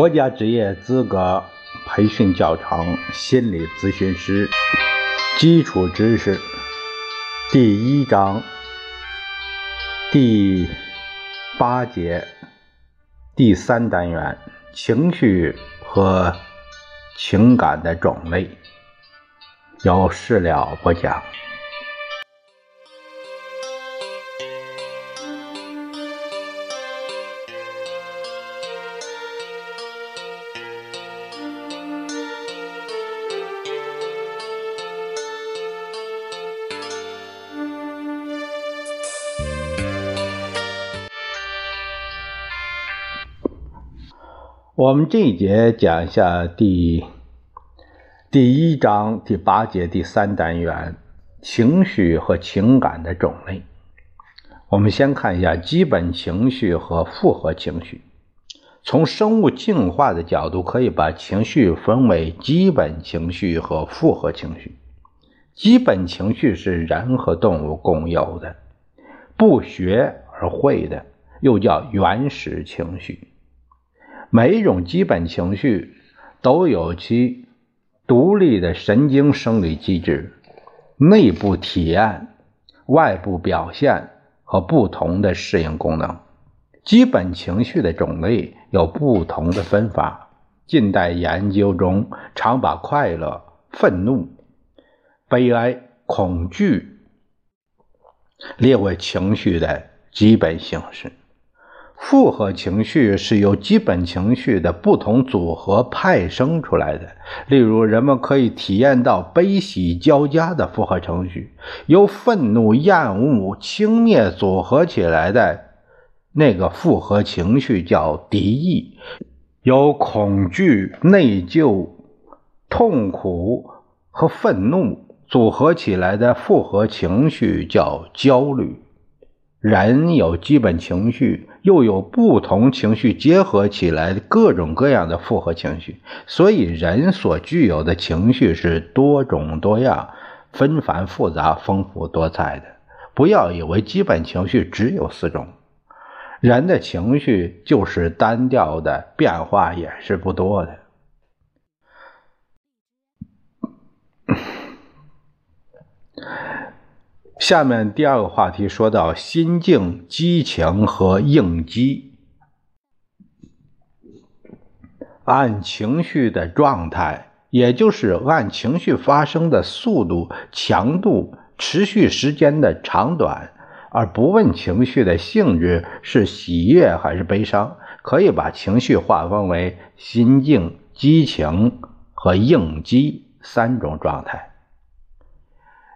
国家职业资格培训教程心理咨询师基础知识第一章第八节第三单元情绪和情感的种类有事了不讲。我们这一节讲一下第第一章第八节第三单元情绪和情感的种类。我们先看一下基本情绪和复合情绪。从生物进化的角度，可以把情绪分为基本情绪和复合情绪。基本情绪是人和动物共有的，不学而会的，又叫原始情绪。每一种基本情绪都有其独立的神经生理机制、内部体验、外部表现和不同的适应功能。基本情绪的种类有不同的分法。近代研究中常把快乐、愤怒、悲哀、恐惧列为情绪的基本形式。复合情绪是由基本情绪的不同组合派生出来的。例如，人们可以体验到悲喜交加的复合情绪，由愤怒、厌恶、轻蔑组合起来的那个复合情绪叫敌意；由恐惧、内疚、痛苦和愤怒组合起来的复合情绪叫焦虑。人有基本情绪。又有不同情绪结合起来各种各样的复合情绪，所以人所具有的情绪是多种多样、纷繁复杂、丰富多彩的。不要以为基本情绪只有四种，人的情绪就是单调的，变化也是不多的。下面第二个话题说到心境、激情和应激。按情绪的状态，也就是按情绪发生的速度、强度、持续时间的长短，而不问情绪的性质是喜悦还是悲伤，可以把情绪划分为心境、激情和应激三种状态。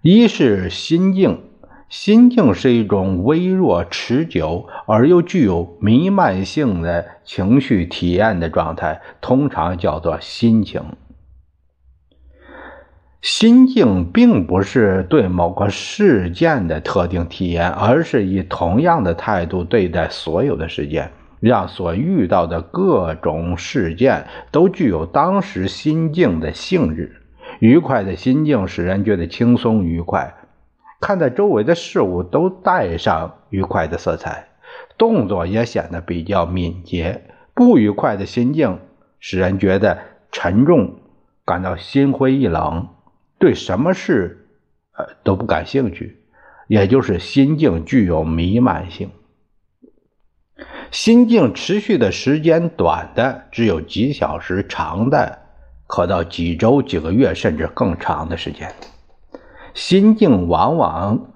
一是心境，心境是一种微弱、持久而又具有弥漫性的情绪体验的状态，通常叫做心情。心境并不是对某个事件的特定体验，而是以同样的态度对待所有的事件，让所遇到的各种事件都具有当时心境的性质。愉快的心境使人觉得轻松愉快，看待周围的事物都带上愉快的色彩，动作也显得比较敏捷。不愉快的心境使人觉得沉重，感到心灰意冷，对什么事呃都不感兴趣，也就是心境具有弥漫性。心境持续的时间短的只有几小时，长的。可到几周、几个月，甚至更长的时间。心境往往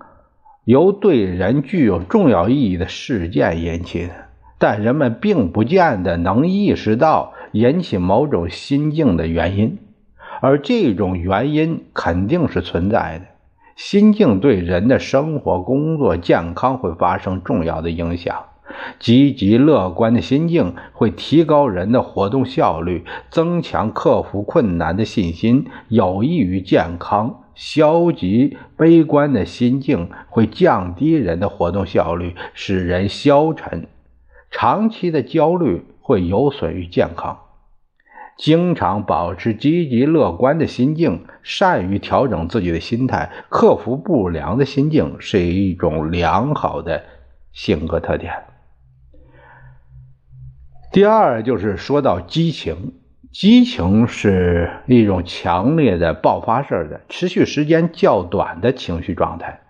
由对人具有重要意义的事件引起的，但人们并不见得能意识到引起某种心境的原因，而这种原因肯定是存在的。心境对人的生活、工作、健康会发生重要的影响。积极乐观的心境会提高人的活动效率，增强克服困难的信心，有益于健康。消极悲观的心境会降低人的活动效率，使人消沉。长期的焦虑会有损于健康。经常保持积极乐观的心境，善于调整自己的心态，克服不良的心境，是一种良好的性格特点。第二就是说到激情，激情是一种强烈的爆发式的、持续时间较短的情绪状态。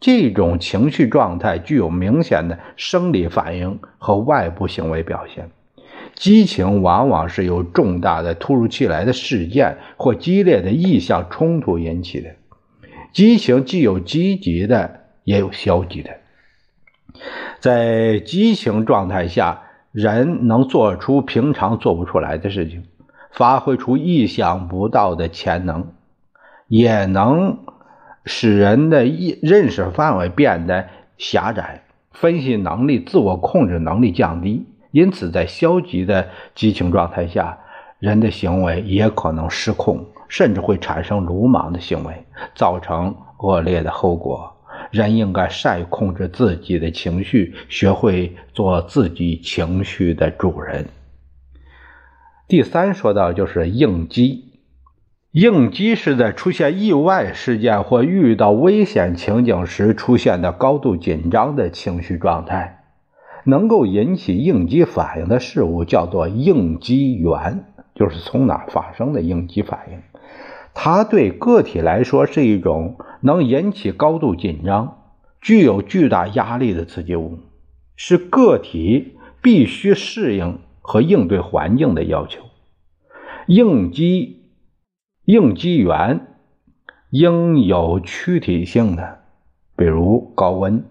这种情绪状态具有明显的生理反应和外部行为表现。激情往往是由重大的、突如其来的事件或激烈的意向冲突引起的。激情既有积极的，也有消极的。在激情状态下，人能做出平常做不出来的事情，发挥出意想不到的潜能，也能使人的意认识范围变得狭窄，分析能力、自我控制能力降低。因此，在消极的激情状态下，人的行为也可能失控，甚至会产生鲁莽的行为，造成恶劣的后果。人应该善于控制自己的情绪，学会做自己情绪的主人。第三，说到就是应激。应激是在出现意外事件或遇到危险情景时出现的高度紧张的情绪状态。能够引起应激反应的事物叫做应激源，就是从哪发生的应激反应。它对个体来说是一种。能引起高度紧张、具有巨大压力的刺激物，是个体必须适应和应对环境的要求。应激应激源应有躯体性的，比如高温、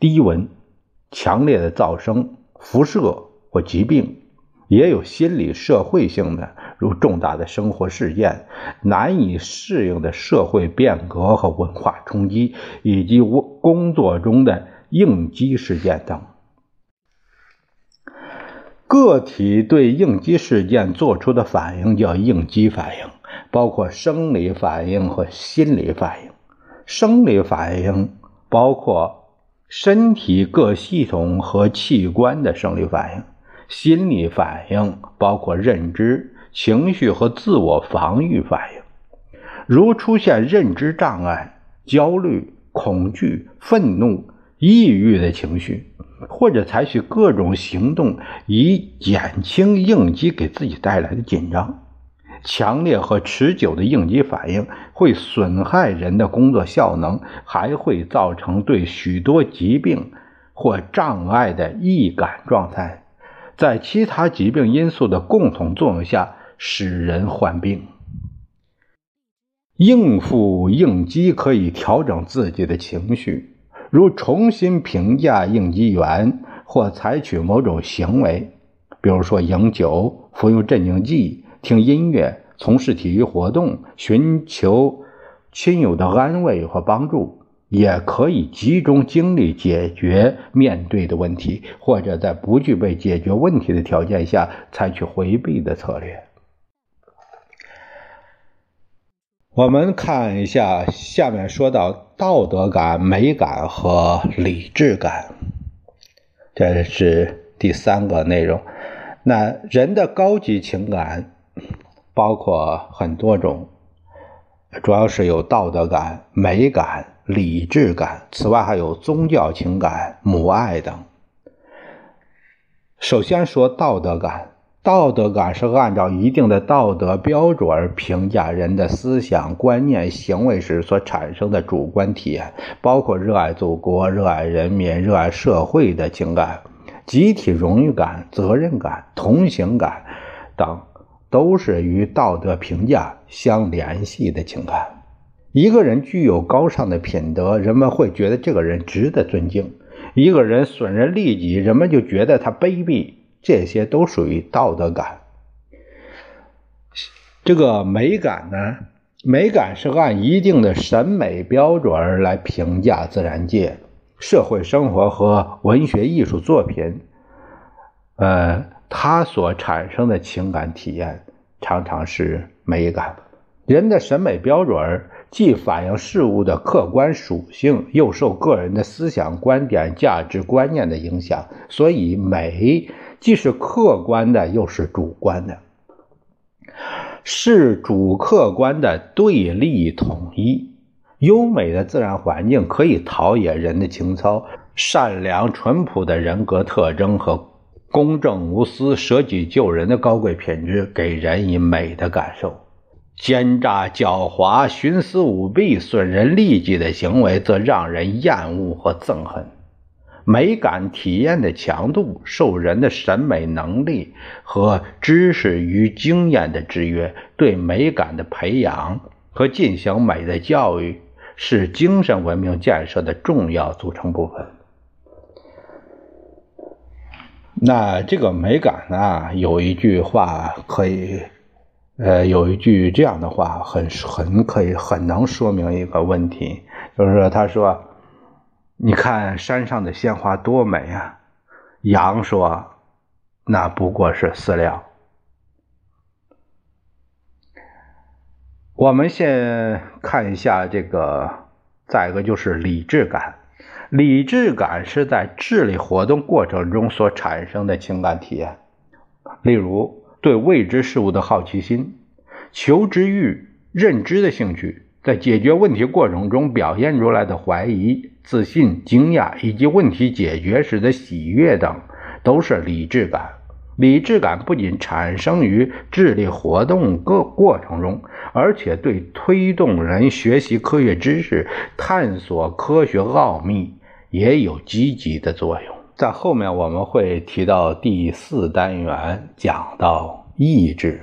低温、强烈的噪声、辐射或疾病；也有心理社会性的。如重大的生活事件、难以适应的社会变革和文化冲击，以及工作中的应激事件等，个体对应激事件做出的反应叫应激反应，包括生理反应和心理反应。生理反应包括身体各系统和器官的生理反应，心理反应包括认知。情绪和自我防御反应，如出现认知障碍、焦虑、恐惧、愤怒、抑郁的情绪，或者采取各种行动以减轻应激给自己带来的紧张。强烈和持久的应激反应会损害人的工作效能，还会造成对许多疾病或障碍的易感状态。在其他疾病因素的共同作用下。使人患病，应付应激可以调整自己的情绪，如重新评价应激源，或采取某种行为，比如说饮酒、服用镇静剂、听音乐、从事体育活动、寻求亲友的安慰和帮助，也可以集中精力解决面对的问题，或者在不具备解决问题的条件下采取回避的策略。我们看一下下面说到道德感、美感和理智感，这是第三个内容。那人的高级情感包括很多种，主要是有道德感、美感、理智感，此外还有宗教情感、母爱等。首先说道德感。道德感是按照一定的道德标准而评价人的思想、观念、行为时所产生的主观体验，包括热爱祖国、热爱人民、热爱社会的情感，集体荣誉感、责任感、同情感等，都是与道德评价相联系的情感。一个人具有高尚的品德，人们会觉得这个人值得尊敬；一个人损人利己，人们就觉得他卑鄙。这些都属于道德感。这个美感呢？美感是按一定的审美标准来评价自然界、社会生活和文学艺术作品。呃，它所产生的情感体验常常是美感。人的审美标准既反映事物的客观属性，又受个人的思想观点、价值观念的影响，所以美。既是客观的，又是主观的，是主客观的对立统一。优美的自然环境可以陶冶人的情操，善良淳朴的人格特征和公正无私、舍己救人的高贵品质，给人以美的感受；奸诈狡猾、徇私舞弊、损人利己的行为，则让人厌恶和憎恨。美感体验的强度受人的审美能力和知识与经验的制约，对美感的培养和进行美的教育是精神文明建设的重要组成部分。那这个美感呢，有一句话可以，呃，有一句这样的话，很很可以，很能说明一个问题，就是说，他说。你看山上的鲜花多美啊！羊说：“那不过是饲料。”我们先看一下这个，再一个就是理智感。理智感是在智力活动过程中所产生的情感体验，例如对未知事物的好奇心、求知欲、认知的兴趣。在解决问题过程中表现出来的怀疑、自信、惊讶，以及问题解决时的喜悦等，都是理智感。理智感不仅产生于智力活动过过程中，而且对推动人学习科学知识、探索科学奥秘也有积极的作用。在后面我们会提到第四单元，讲到意志。